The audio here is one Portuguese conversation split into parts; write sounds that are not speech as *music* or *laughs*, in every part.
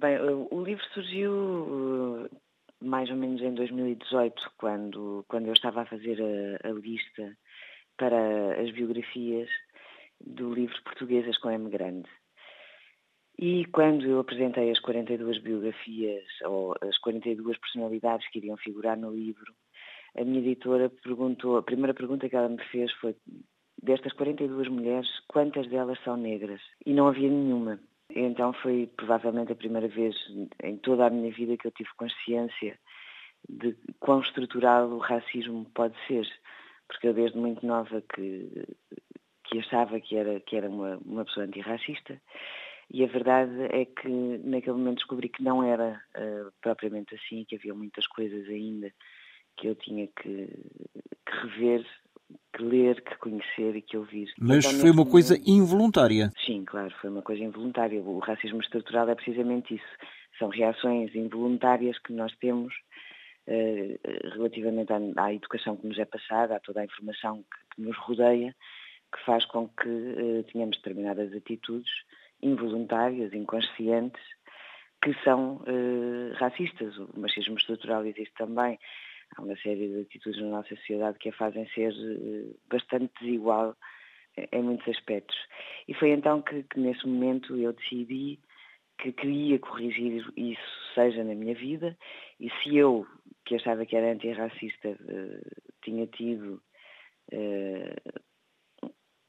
Bem, o livro surgiu mais ou menos em 2018, quando, quando eu estava a fazer a, a lista para as biografias do livro Portuguesas com M Grande. E quando eu apresentei as 42 biografias, ou as 42 personalidades que iriam figurar no livro, a minha editora perguntou, a primeira pergunta que ela me fez foi, destas 42 mulheres, quantas delas são negras? E não havia nenhuma. Então foi provavelmente a primeira vez em toda a minha vida que eu tive consciência de quão estrutural o racismo pode ser. Porque eu desde muito nova que, que achava que era, que era uma, uma pessoa antirracista e a verdade é que naquele momento descobri que não era uh, propriamente assim, que havia muitas coisas ainda que eu tinha que, que rever que ler, que conhecer e que ouvir. Mas então, foi uma momento... coisa involuntária. Sim, claro, foi uma coisa involuntária. O racismo estrutural é precisamente isso. São reações involuntárias que nós temos uh, relativamente à, à, educação que nos é passada, a toda a informação que, que nos rodeia, que faz com que uh, tenhamos determinadas atitudes involuntárias, inconscientes, que são uh, racistas. O machismo estrutural existe também há uma série de atitudes na nossa sociedade que a fazem ser eh, bastante desigual em muitos aspectos. E foi então que, que nesse momento eu decidi que queria corrigir isso, seja na minha vida, e se eu, que achava que era antirracista, uh, tinha tido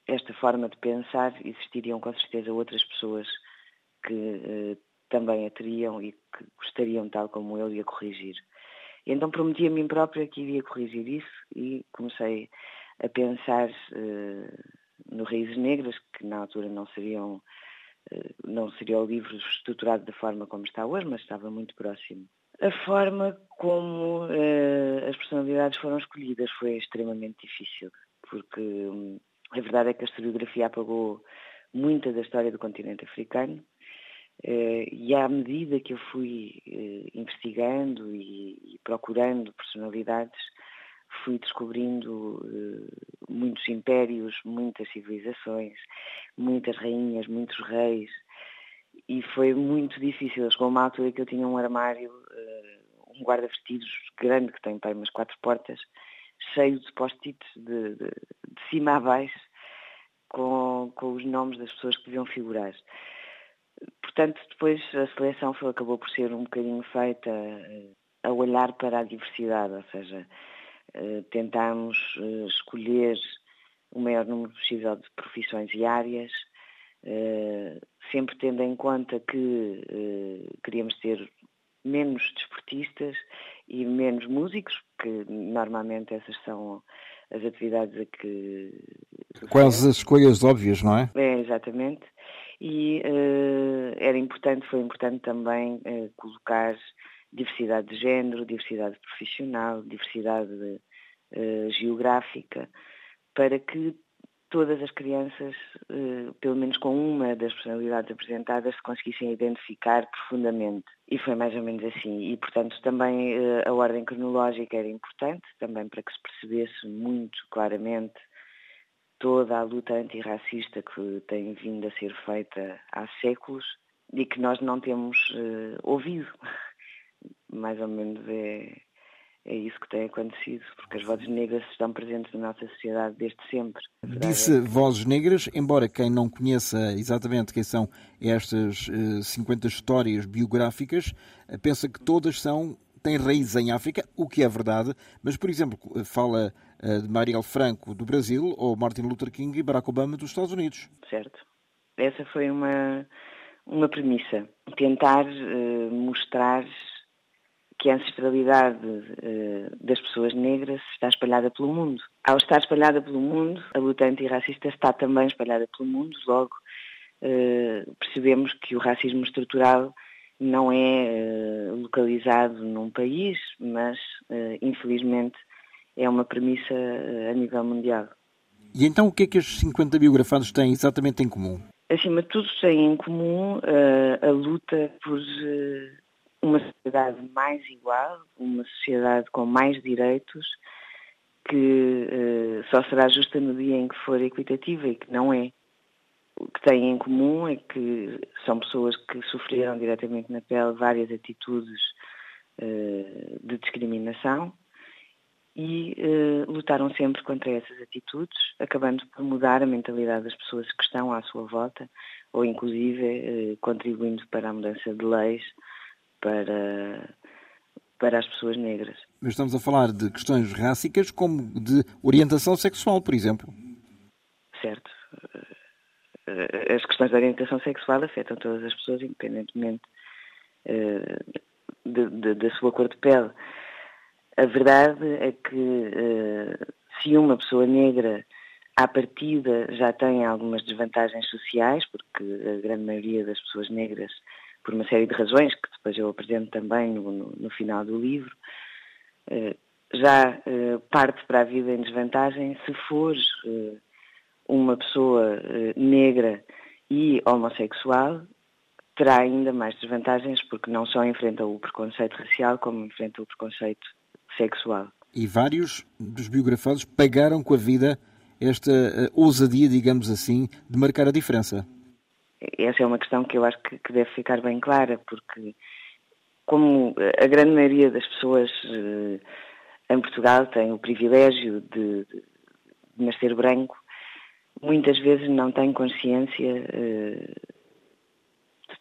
esta forma de pensar, existiriam com certeza outras pessoas que também a teriam e que gostariam, tal como eu, de a corrigir. E então prometi a mim própria que iria corrigir isso e comecei a pensar uh, no Raízes Negras, que na altura não seriam uh, não seria o livro estruturado da forma como está hoje, mas estava muito próximo. A forma como uh, as personalidades foram escolhidas foi extremamente difícil, porque um, a verdade é que a historiografia apagou muita da história do continente africano e à medida que eu fui uh, investigando e, procurando personalidades, fui descobrindo uh, muitos impérios, muitas civilizações, muitas rainhas, muitos reis, e foi muito difícil. Chegou uma altura que eu tinha um armário, um guarda-vestidos grande, que tem para umas quatro portas, cheio de post-its de, de, de, cima a baixo, com, com os nomes das pessoas que deviam figurar. Portanto, depois a seleção foi, acabou por ser um bocadinho feita eh, a olhar para a diversidade, ou seja, eh, tentámos eh, escolher o maior número possível de profissões e áreas, sempre tendo em conta que queríamos ter menos desportistas e menos músicos, porque normalmente essas são as atividades a que. Quase as escolhas óbvias, não é? É, exatamente e uh, era importante, foi importante também uh, colocar diversidade de género, diversidade profissional, diversidade uh, geográfica, para que todas as crianças, pelo menos com uma das personalidades apresentadas, se conseguissem identificar profundamente. E foi mais ou menos assim. E, portanto, também a ordem cronológica era importante, também para que se percebesse muito claramente toda a luta antirracista que tem vindo a ser feita há séculos e que nós não temos uh, ouvido. *laughs* Mais ou menos é, é isso que tem acontecido, porque as vozes negras estão presentes na nossa sociedade desde sempre. Disse é vozes negras, embora quem não conheça exatamente quem são estas uh, eh, 50 histórias biográficas, uh, pensa que todas são têm raízes em África, o que é verdade, mas, por exemplo, fala eh, de Marielle Franco do Brasil ou Martin Luther King e Barack Obama dos Estados Unidos. Certo. Essa foi uma, uma premissa. Tentar uh, mostrar que a ancestralidade uh, das pessoas negras está espalhada pelo mundo. Ao estar espalhada pelo mundo, a luta antirracista está também espalhada pelo mundo, logo uh, percebemos que o racismo estrutural não é localizado num país, mas infelizmente é uma premissa eh, a nível mundial. E então o que é que os 50 biografados têm exatamente em comum? Acima de tudo têm em comum uh, a luta por uh, uma sociedade mais igual, uma sociedade com mais direitos, que uh, só será justa no dia em que for equitativa e que não é. o que têm em comum é que são pessoas que sofreram diretamente na pele várias atitudes de discriminação e uh, lutaram sempre contra essas atitudes, acabando por mudar a mentalidade das pessoas que estão à sua volta, ou inclusive uh, contribuindo para a mudança de leis para, para as pessoas negras. Mas estamos a falar de questões rássicas como de orientação sexual, por exemplo. Certo. Eh, as questões da orientação sexual afetam todas as pessoas, independentemente de, de, da sua cor de pele. A verdade é que uh, se uma pessoa negra à partida já tem algumas desvantagens sociais, porque a grande maioria das pessoas negras, por uma série de razões, que depois eu apresento também no, no, final do livro, uh, já uh, parte para a vida em desvantagem. Se for uma pessoa negra e homossexual, terá ainda mais desvantagens porque não só enfrenta o preconceito racial, como enfrenta o preconceito sexual. E vários dos biografados pagaram com a vida esta uh, ousadia, digamos assim, de marcar a diferença. Essa é uma questão que eu acho que, que deve ficar bem clara, porque como a grande maioria das pessoas uh, em Portugal tem o privilégio de, de, nascer branco, muitas vezes não tem consciência uh,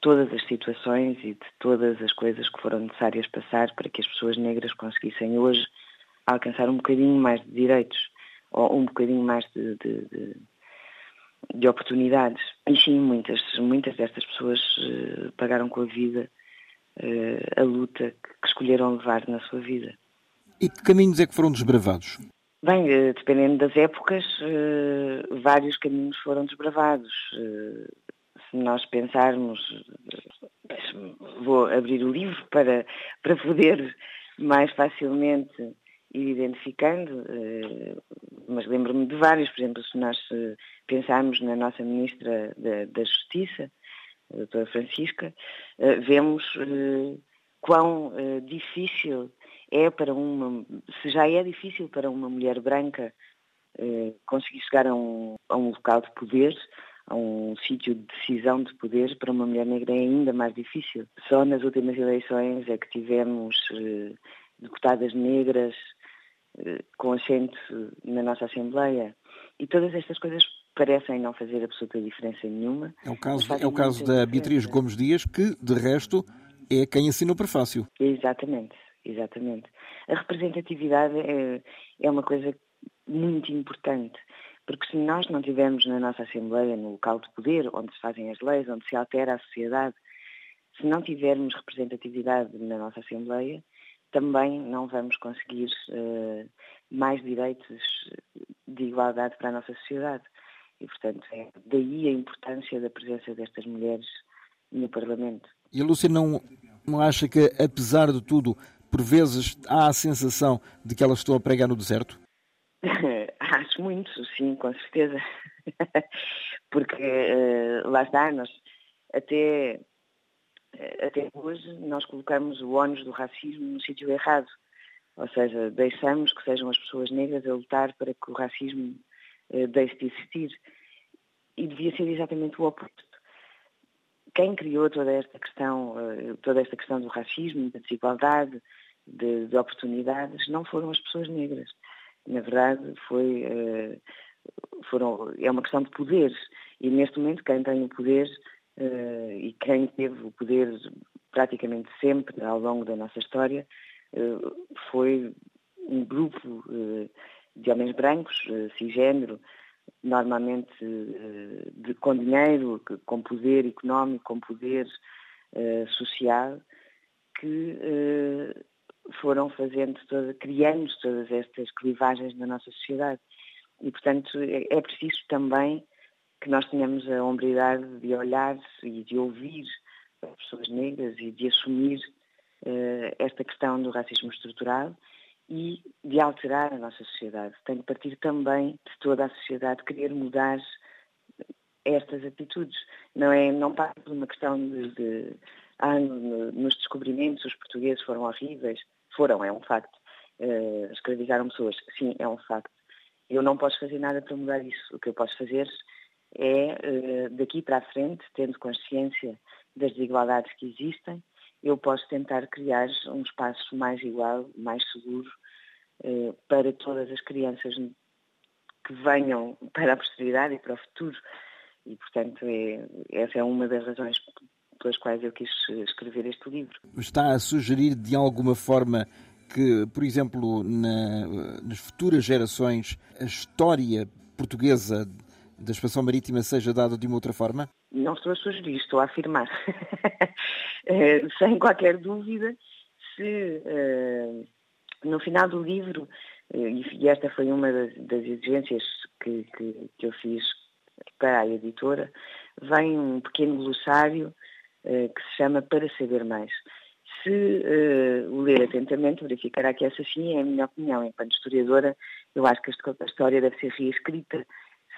todas as situações e de todas as coisas que foram necessárias passar para que as pessoas negras conseguissem hoje alcançar um bocadinho mais de direitos ou um bocadinho mais de, de, de, de oportunidades. E sim, muitas, muitas destas pessoas uh, pagaram com a vida uh, a luta que, que, escolheram levar na sua vida. E que caminhos é que foram desbravados? Bem, uh, dependendo das épocas, vários caminhos foram desbravados se nós pensarmos, vou abrir o livro para, para poder mais facilmente ir identificando, eh, mas lembro-me de vários, por exemplo, se nós eh, pensarmos na nossa Ministra da, da Justiça, a doutora Francisca, eh, vemos quão difícil é para uma, se já é difícil para uma mulher branca conseguir chegar a um, a um local de poder, a um sítio de decisão de poder, para uma mulher negra é ainda mais difícil. Só nas últimas eleições é que tivemos eh, deputadas negras eh, com assento na nossa Assembleia. E todas estas coisas parecem não fazer absoluta diferença nenhuma. É o caso, é o caso da Beatriz Gomes Dias, que, de resto, é quem assina o prefácio. Exatamente, exatamente. A representatividade é, é uma coisa muito importante. Porque se nós não tivermos na nossa Assembleia, no local de poder, onde se fazem as leis, onde se altera a sociedade, se não tivermos representatividade na nossa Assembleia, também não vamos conseguir uh, mais direitos de igualdade para a nossa sociedade. E, portanto, é daí a importância da presença destas mulheres no Parlamento. E a Lúcia não, não acha que, apesar de tudo, por vezes há a sensação de que elas estão a pregar no deserto? *laughs* Acho muito, sim, com certeza. *laughs* Porque uh, lá está, nós até, eh, até hoje nós colocamos o ónus do racismo no sítio errado. Ou seja, deixamos que sejam as pessoas negras a lutar para que o racismo uh, deixe de existir. E devia ser exatamente o oposto. Quem criou toda esta questão, toda esta questão do racismo, da desigualdade, de, de oportunidades, não foram as pessoas negras na verdade, foi, eh, foram, é uma questão de poderes. E neste momento, quem tem o poder eh, e quem teve o poder praticamente sempre ao longo da nossa história eh, foi um grupo de homens brancos, cisgênero, normalmente de, com dinheiro, com poder económico, com poder social, que foram fazendo, toda, todas estas clivagens na nossa sociedade. E, portanto, é, é preciso também que nós tenhamos a hombridade de olhar e de ouvir as pessoas negras e de assumir uh, esta questão do racismo estrutural e de alterar a nossa sociedade. Tem de partir também de toda a sociedade querer mudar estas atitudes. Não é, não passa por uma questão de, de ah, nos descobrimentos os portugueses foram horríveis. Foram, é um facto. Uh, escravizaram pessoas, sim, é um facto. Eu não posso fazer nada para mudar isso. O que eu posso fazer é daqui para a frente, tendo consciência das desigualdades que existem, eu posso tentar criar um espaço mais igual, mais seguro para todas as crianças que venham para a posteridade e para o futuro. E, portanto, é, essa é uma das razões pelas quais eu quis escrever este livro. Está a sugerir de alguma forma que, por exemplo, na, nas futuras gerações, a história portuguesa da expansão marítima seja dada de uma outra forma? Não estou a sugerir, estou a afirmar. *laughs* Eh, sem qualquer dúvida, se uh, no final do livro, e esta foi uma das, exigências que, que, que eu fiz para a editora, vem um pequeno glossário que se chama Para Saber Mais. Se uh, o ler atentamente, verificará que essa sim é a minha opinião. Enquanto historiadora, eu acho que a história deve ser reescrita.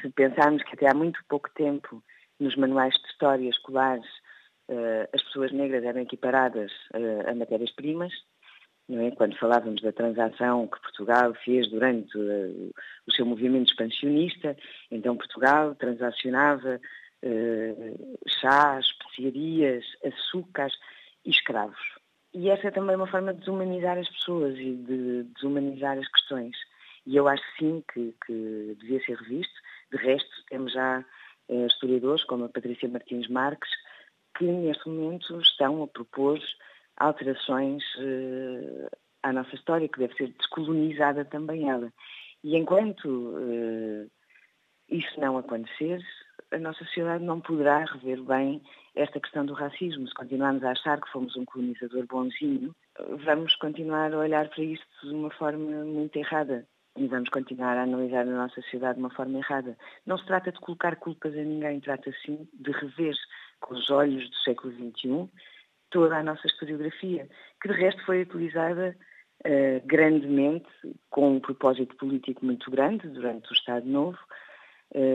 Se pensarmos que até há muito pouco tempo, nos manuais de história escolares, uh, as pessoas negras eram equiparadas a matérias-primas, é? quando falávamos da transação que Portugal fez durante uh, o seu movimento expansionista, então Portugal transacionava uh, chá, especiarias, açúcares e escravos. E essa é também uma forma de desumanizar as pessoas e de desumanizar as questões. E eu acho sim que, que devia ser revisto. De resto, temos já uh, historiadores como a Patrícia Martins Marques, que neste momento estão a propor alterações uh, à nossa história, que deve ser descolonizada também ela. E enquanto uh, isso não acontecer, a nossa sociedade não poderá rever bem esta questão do racismo. Se continuarmos a achar que fomos um colonizador bonzinho, vamos continuar a olhar para isto de uma forma muito errada. E vamos continuar a analisar a nossa sociedade de uma forma errada. Não se trata de colocar culpas a ninguém, trata sim de rever com os olhos do século XXI toda a nossa historiografia, que de resto foi utilizada uh, grandemente, com um propósito político muito grande durante o Estado Novo,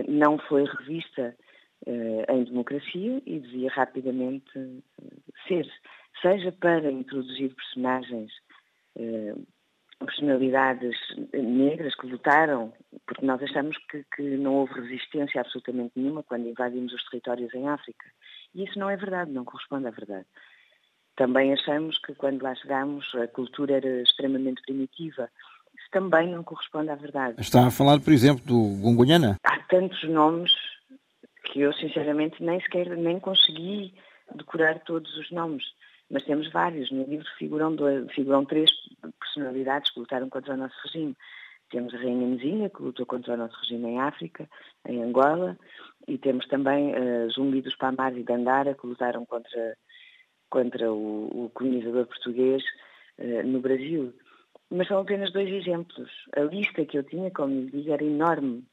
não foi revista uh, em democracia e devia rapidamente ser, seja para introduzir personagens, personalidades negras que votaram, porque nós achamos que, que não houve resistência absolutamente nenhuma quando invadimos os territórios em África. E isso não é verdade, não corresponde à verdade. Também achamos que quando lá chegamos a cultura era extremamente primitiva. Também não corresponde à verdade. Está a falar, por exemplo, do Gongonhana? Há tantos nomes que eu sinceramente nem sequer nem consegui decorar todos os nomes. Mas temos vários. No livro figuram, dois, figuram três personalidades que lutaram contra o nosso regime. Temos a Rainha Mezinha, que lutou contra o nosso regime em África, em Angola, e temos também uh, Zumbi dos Palmares e Dandara, que lutaram contra contra o, o colonizador português uh, no Brasil. Mas são apenas dois exemplos. A lista que eu tinha, como lhe digo, era enorme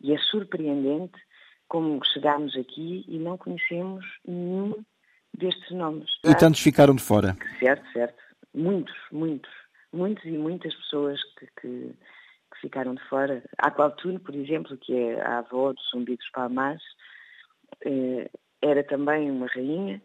e é surpreendente como chegámos aqui e não conhecemos nenhum destes nomes. E tantos ficaram de fora? Certo, certo. Muitos, muitos. Muitos e muitas pessoas que, que, que ficaram de fora. A Qualtune, por exemplo, que é a avó do Zumbi dos Palmares, eh, era também uma rainha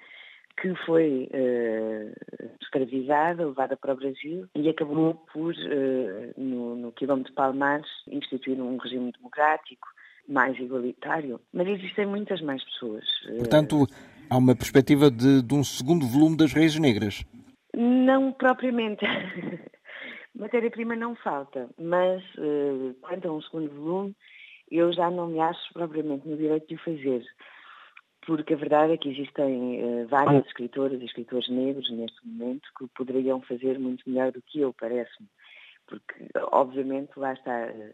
que foi uh, escravizada, levada para o Brasil e acabou por, uh, no, no quilômetro de Palmares, instituir um regime democrático mais igualitário. Mas existem muitas mais pessoas. Eh, Portanto, há uma perspectiva de, de um segundo volume das Raízes Negras? Não propriamente. *laughs* Matéria-prima não falta, mas quanto a um segundo volume, eu já não me acho propriamente no direito de o fazer porque a verdade é que existem uh, várias escritoras e escritores negros neste momento que poderiam fazer muito melhor do que eu, parece-me. Porque, obviamente, lá está. Uh,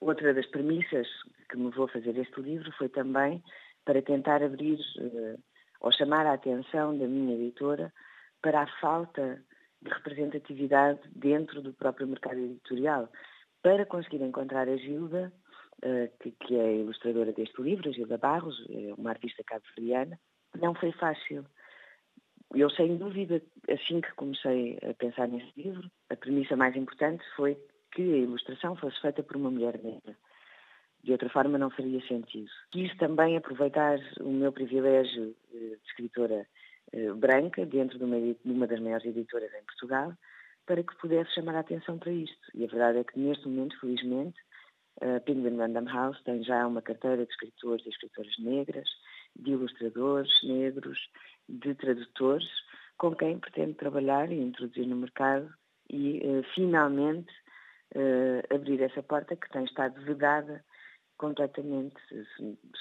outra das premissas que me vou fazer este livro foi também para tentar abrir uh, ou chamar a atenção da minha editora para a falta de representatividade dentro do próprio mercado editorial, para conseguir encontrar a Gilda que, que, é ilustradora deste livro, Gilda Barros, é uma artista cabo-verdiana, não foi fácil. Eu, sem dúvida, assim que comecei a pensar neste livro, a premissa mais importante foi que a ilustração fosse feita por uma mulher negra. De outra forma, não faria sentido. Quis também aproveitar o meu privilégio eh, de escritora eh, branca, dentro de uma, de uma das maiores editoras em Portugal, para que pudesse chamar a atenção para isto. E a verdade é que, neste momento, felizmente, A Penguin Random House tem já uma carteira de escritores e escritoras negras, de ilustradores negros, de tradutores, com quem pretende trabalhar e introduzir no mercado e, uh, finalmente, uh, abrir essa porta que tem estado vedada completamente.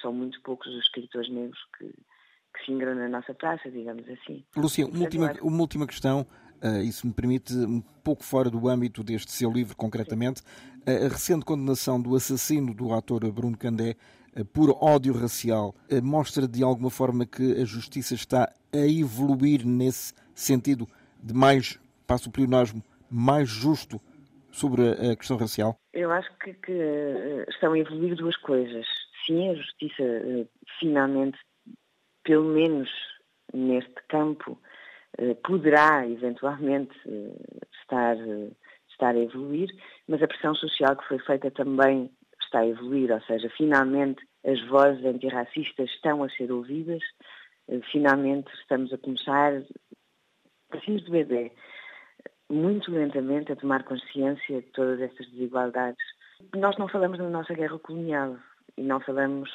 São muito poucos os escritores negros que, que se ingram na nossa praça, digamos assim. Lúcia, uma última, uma última questão, uh, isso me permite, um pouco fora do âmbito deste seu livro, concretamente, a recente condenação do assassino do ator Bruno Candé uh, por ódio racial mostra de alguma forma que a justiça está a evoluir nesse sentido de mais, passo o pleonasmo, mais justo sobre a questão racial? Eu acho que, que estão a evoluir duas coisas. Sim, a justiça finalmente pelo menos neste campo, eh, poderá eventualmente eh, estar, eh, estar a evoluir, mas a pressão social que foi feita também está a evoluir, ou seja, finalmente as vozes antirracistas estão a ser ouvidas, finalmente estamos a começar, preciso de bebê, muito lentamente a tomar consciência de todas estas desigualdades. Nós não falamos da nossa guerra colonial e não falamos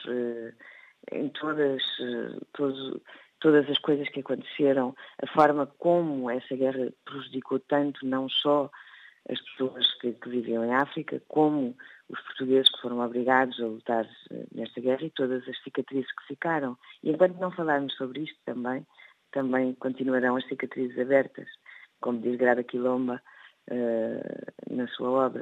em todas, todos, todas as coisas que aconteceram, a forma como essa guerra prejudicou tanto não só as pessoas que, que viviam em África, como os portugueses que foram obrigados a lutar eh, nesta guerra e todas as cicatrizes que ficaram. E enquanto não falarmos sobre isto também, também continuarão as cicatrizes abertas, como diz Grada Quilomba uh, na sua obra.